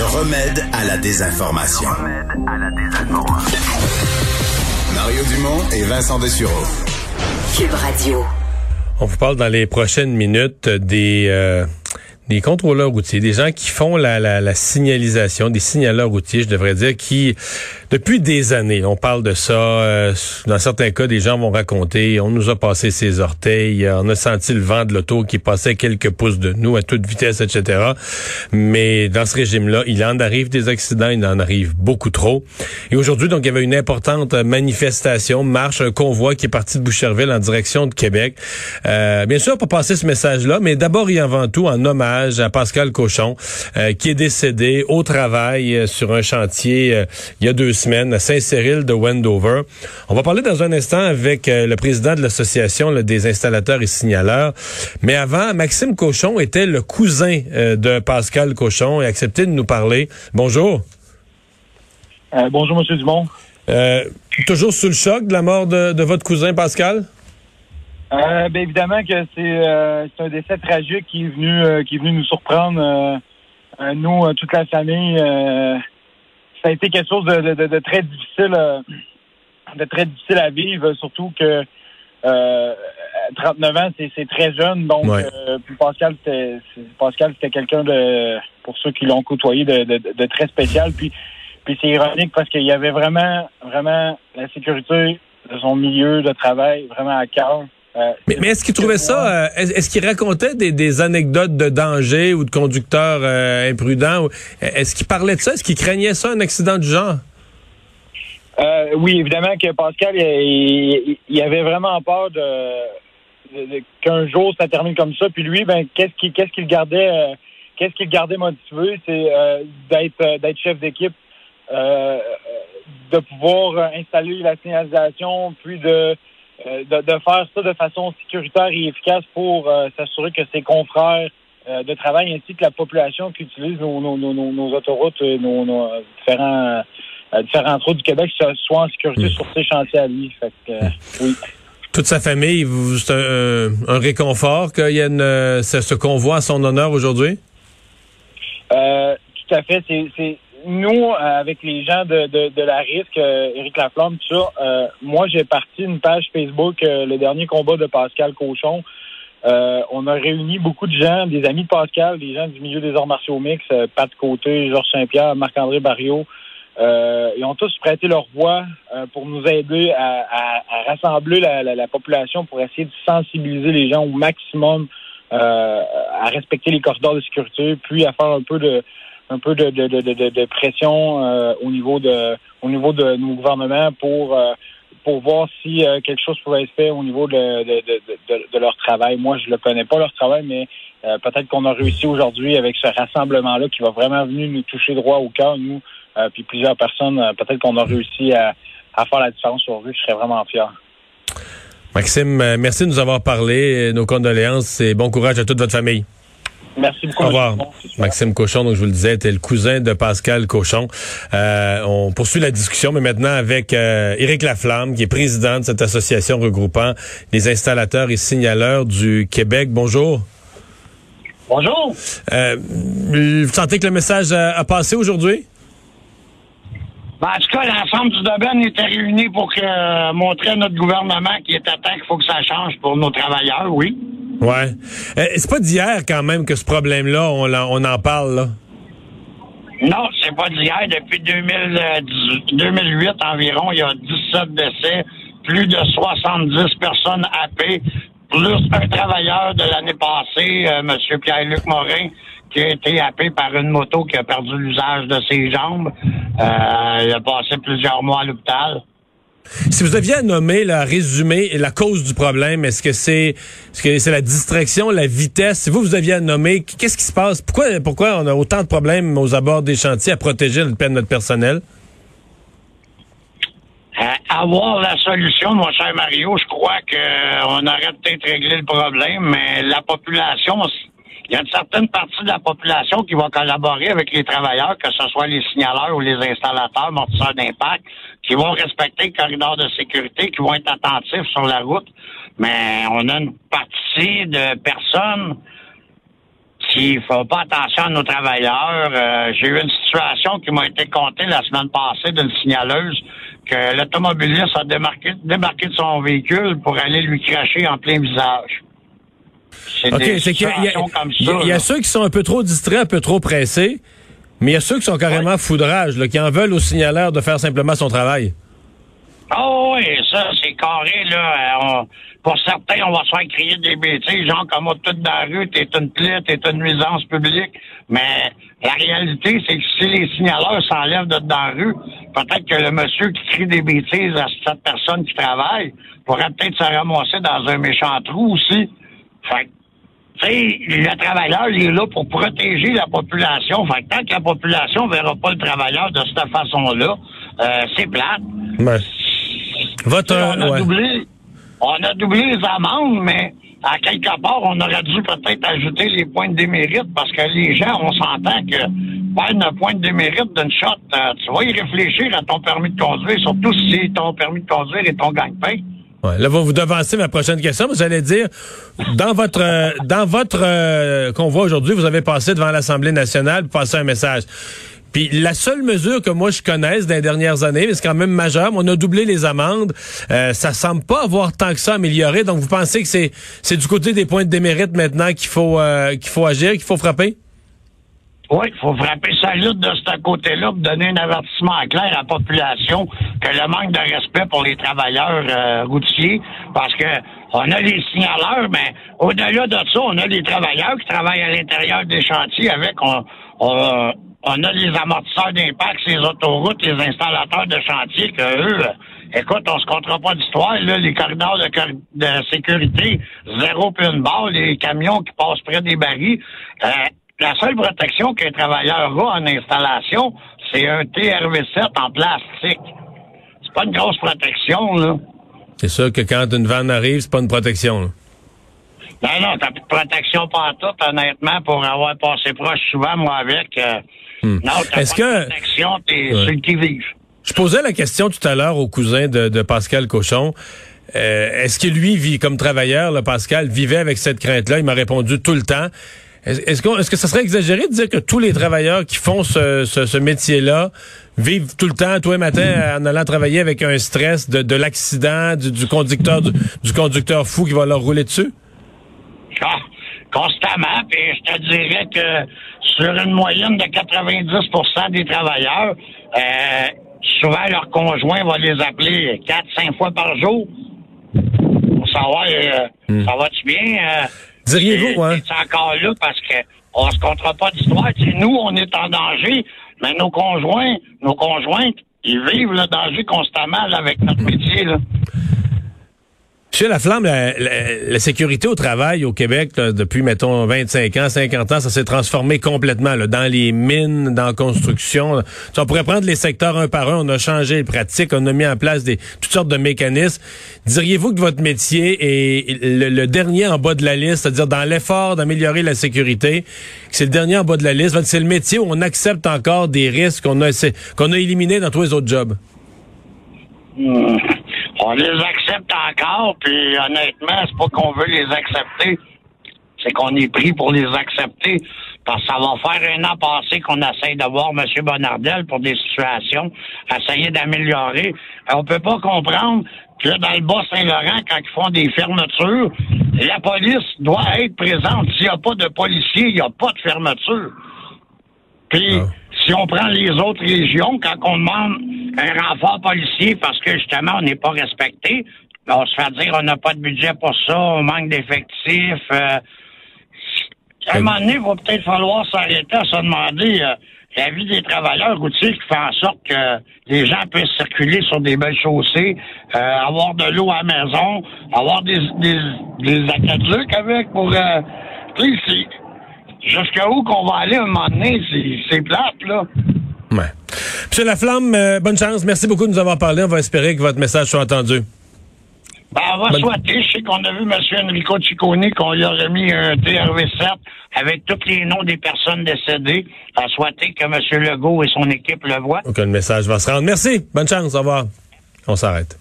Le remède à la désinformation. Mario Dumont et Vincent Dessureau. Cube Radio. On vous parle dans les prochaines minutes des euh, des contrôleurs routiers, des gens qui font la, la, la, signalisation, des signaleurs routiers, je devrais dire, qui, depuis des années, on parle de ça, euh, dans certains cas, des gens vont raconter, on nous a passé ses orteils, on a senti le vent de l'auto qui passait quelques pouces de nous à toute vitesse, etc. Mais dans ce régime-là, il en arrive des accidents, il en arrive beaucoup trop. Et aujourd'hui, donc, il y avait une importante manifestation, marche, un convoi qui est parti de Boucherville en direction de Québec. Euh, bien sûr, pour passer ce message-là, mais d'abord et avant tout, en hommage à Pascal Cochon, euh, qui est décédé au travail euh, sur un chantier euh, il y a deux semaines à Saint-Cyril de Wendover. On va parler dans un instant avec le président de l'association des installateurs et signaleurs. Mais avant, Maxime Cochon était le cousin de Pascal Cochon et a accepté de nous parler. Bonjour. bonjour, Monsieur Dumont. toujours sous le choc de la mort de votre cousin Pascal? Euh, ben évidemment que euh, c'est un décès tragique qui est venu euh, qui est venu nous surprendre nous toute la famille ça a été quelque chose de, de, de très difficile de très difficile à vivre surtout que 39 ans c'est très jeune donc puis Pascal c'était Pascal c'était quelqu'un de pour ceux qui l'ont côtoyé de, de, très spécial puis puis c'est ironique parce qu'il y avait vraiment vraiment la sécurité de son milieu de travail vraiment à cœur euh, mais, est-ce qu'il trouvait ça, euh, est-ce qu'il racontait des, anecdotes de danger ou de conducteurs euh, imprudents? Est-ce qu'il parlait de ça? Est-ce qu'il craignait ça, un accident du genre? oui, évidemment que Pascal, il, il, avait vraiment peur de, qu'un jour ça termine comme ça. Puis lui, ben, qu'est-ce qu'il qu'est-ce qu'il gardait, qu'est-ce qu'il gardait motivé, c'est d'être d'être chef d'équipe, de pouvoir installer la signalisation, puis de euh, de, faire ça de façon sécuritaire et efficace pour euh, s'assurer que ses confrères euh, de travail ainsi que la population qui utilise nos, nos, nos, nos autoroutes, nos, nos différents différents routes du Québec soient en sécurité hmm. sur ces chantiers à lui. Fait que, oui. Toute sa famille, c'est un, un, réconfort qu'il y ait une, ce, ce convoi à son honneur aujourd'hui? tout à fait. C'est nous, euh, avec les gens de, de, la risque, euh, Éric Laflamme, tout ça, euh, moi, j'ai parti une page Facebook, le dernier combat de Pascal Cochon. on a réuni beaucoup de gens, des amis de Pascal, des gens du milieu des arts martiaux mix, Pat Côté, Georges Saint-Pierre, Marc-André Barriot. ils ont tous prêté leur voix pour nous aider à, rassembler la, la, population pour essayer de sensibiliser les gens au maximum à respecter les corridors de sécurité, puis à faire un peu de un peu de, de, pression euh, au niveau de au niveau de nos gouvernements pour euh, pour voir si euh, quelque chose pouvait être fait au niveau de, de, leur travail. Moi, je ne connais pas leur travail, mais peut-être qu'on a réussi aujourd'hui avec ce rassemblement-là qui va vraiment venir nous toucher droit au cœur, nous, puis plusieurs personnes. peut-être qu'on a réussi à, à, faire la différence eux. Je serais vraiment fier. Maxime, merci de nous avoir parlé. Nos condoléances et bon courage à toute votre famille. Merci beaucoup. Au revoir. Maxime Cochon, donc je vous le disais, était le cousin de Pascal Cochon. Euh, on poursuit la discussion, mais maintenant avec euh, Éric Laflamme, qui est président de cette association regroupant les installateurs et signaleurs du Québec. Bonjour. Bonjour. Euh, vous sentez que le message a, passé aujourd'hui? Ben, en tout cas, l'ensemble du domaine était réuni pour que, montrer à notre gouvernement qui est à temps qu'il faut que ça change pour nos travailleurs, oui. Ouais. Euh, c'est pas d'hier quand même que ce problème-là, on, on, en parle, là? Non, c'est pas d'hier. Depuis 2008 environ, il y a 17 décès, plus de 70 personnes happées, plus un travailleur de l'année passée, euh, M. Pierre-Luc Morin, qui a été happé par une moto qui a perdu l'usage de ses jambes. Euh, il a passé plusieurs mois à l'hôpital. Si vous deviez nommer, la résumer la cause du problème, est-ce que c'est ce que c'est la distraction, la vitesse? Si vous, vous deviez nommer, qu'est-ce qui se passe? Pourquoi, pourquoi on a autant de problèmes aux abords des chantiers à protéger notre personnel? avoir la solution, mon cher Mario, je crois qu'on aurait peut-être réglé le problème, mais la population, il y a une certaine partie de la population qui va collaborer avec les travailleurs, que ce soit les signaleurs ou les installateurs, amortisseurs d'impact, qui vont respecter le corridor de sécurité, qui vont être attentifs sur la route. Mais on a une partie de personnes qui font pas attention à nos travailleurs. Euh, j'ai eu une situation qui m'a été contée la semaine passée d'une signaleuse que l'automobiliste a démarqué, débarqué de son véhicule pour aller lui cracher en plein visage. OK, c'est qu'il y, a, y a ceux qui sont un peu trop distraits, un peu trop pressés, mais il y a ceux qui sont carrément foudrages, là, qui en veulent au signaleur de faire simplement son travail. Oh oui, ça, c'est carré, là. Euh, pour certains, on va se faire crier des bêtises, genre comme moi, tout dans la rue, t'es une plaie, t'es une nuisance publique. Mais la réalité, c'est que si les signaleurs s'enlèvent de dans la rue, peut-être que le monsieur qui crie des bêtises à cette personne qui travaille pourrait peut-être se ramasser dans un méchant trou aussi. Fait tu sais, le travailleur, il est là pour protéger la population. Fait que tant que la population verra pas le travailleur de cette façon-là, euh, c'est plate. Votre, on, a doublé, on a doublé les amendes, mais à quelque part, on aurait dû peut-être ajouter les points de démérite parce que les gens, on s'entend que prendre un point de démérite d'une shot, euh, tu vas y réfléchir à ton permis de conduire, surtout si ton permis de conduire est ton gagne-pain. Ouais, là, vous vous devancez ma prochaine question. Vous allez dire, dans votre euh, dans votre euh, convoi aujourd'hui, vous avez passé devant l'Assemblée nationale pour passer un message. Puis la seule mesure que moi je connaisse les dernières années, mais c'est quand même majeur, on a doublé les amendes. Euh, ça semble pas avoir tant que ça amélioré. Donc vous pensez que c'est c'est du côté des points de démérite maintenant qu'il faut euh, qu'il faut agir, qu'il faut frapper? Oui, il faut frapper sa lutte de ce côté-là pour donner un avertissement clair à la population que le manque de respect pour les travailleurs euh, routiers, parce que on a les signaleurs, mais au-delà de ça, on a les travailleurs qui travaillent à l'intérieur des chantiers avec on, on on a les amortisseurs d'impact, les autoroutes, les installateurs de chantier que eux, écoute, on se comptera pas d'histoire, là, les corridors de, sécurité, zéro puis une barre, les camions qui passent près des barils. Euh, la seule protection qu'un travailleur a en installation, c'est un TRV7 en plastique. C'est pas une grosse protection, là. C'est sûr que quand une vanne arrive, c'est pas une protection, là. Non, non, t'as plus de protection pas tout, honnêtement, pour avoir passé proche souvent, moi, avec. Euh, Hmm. Non, Est-ce que Je posais la question tout à l'heure au cousin de, Pascal Cochon. Euh, est-ce que lui vit comme travailleur, le Pascal, vivait avec cette crainte-là? Il m'a répondu tout le temps. Est-ce, que, est-ce que ça serait exagéré de dire que tous les travailleurs qui font ce, métier-là vivent tout le temps, tous les matins, en allant travailler avec un stress de, l'accident, du, conducteur du, conducteur fou qui va leur rouler dessus? Ah, constamment. Puis je te dirais que sur une moyenne de 90% des travailleurs, euh, souvent leur conjoint va les appeler 4-5 fois par jour pour savoir euh, hmm. ça va-tu bien. Euh, Diriez-vous, hein? C'est encore là parce que on se comptera pas d'histoire. Nous, on est en danger, mais nos conjoints, nos conjointes, ils vivent le danger constamment avec notre métier. Là. Monsieur Laflamme, la, la, sécurité au travail au Québec, depuis, mettons, 25 ans, 50 ans, ça s'est transformé complètement dans les mines, dans la construction. on pourrait prendre les secteurs un par un, on a changé les pratiques, on a mis en place des toutes sortes de mécanismes. Diriez-vous que votre métier est le, dernier en bas de la liste, c'est-à-dire dans l'effort d'améliorer la sécurité, c'est le dernier en bas de la liste, c'est le métier où on accepte encore des risques qu'on a, qu'on a éliminés dans tous les autres jobs? Hmm on les accepte encore, puis honnêtement, c'est pas qu'on veut les accepter, c'est qu'on est pris pour les accepter. Parce que ça va faire un an passé qu'on essaye d'avoir M. Bonardel pour des situations, essayer d'améliorer. On peut pas comprendre que dans le Bas-Saint-Laurent, quand ils font des fermetures, la police doit être présente. S'il n'y a pas de policiers, il n'y a pas de fermeture. Puis, ah. si on prend les autres régions, quand on demande un renfort policier parce que justement on n'est pas respecté. On se fait dire on n'a pas de budget pour ça, on manque d'effectifs. Euh, à un moment donné, il va peut-être falloir s'arrêter à se demander euh, la vie des travailleurs routiers qui fait en sorte que les gens puissent circuler sur des belles chaussées, euh, avoir de l'eau à la maison, avoir des, des, des avec pour... Euh, jusqu'à où qu'on va aller à un moment donné, c'est plate, là. Ouais. Monsieur Laflamme, euh, bonne chance. Merci beaucoup de nous avoir parlé. On va espérer que votre message soit entendu. Ben, on va souhaiter. Je sais qu'on a vu M. Enrico Ciccone qu'on lui a remis un TRV7 avec tous les noms des personnes décédées. À souhaiter que M. Legault et son équipe le voient. Donc, le message va se rendre. Merci. Bonne chance. Au revoir. On s'arrête.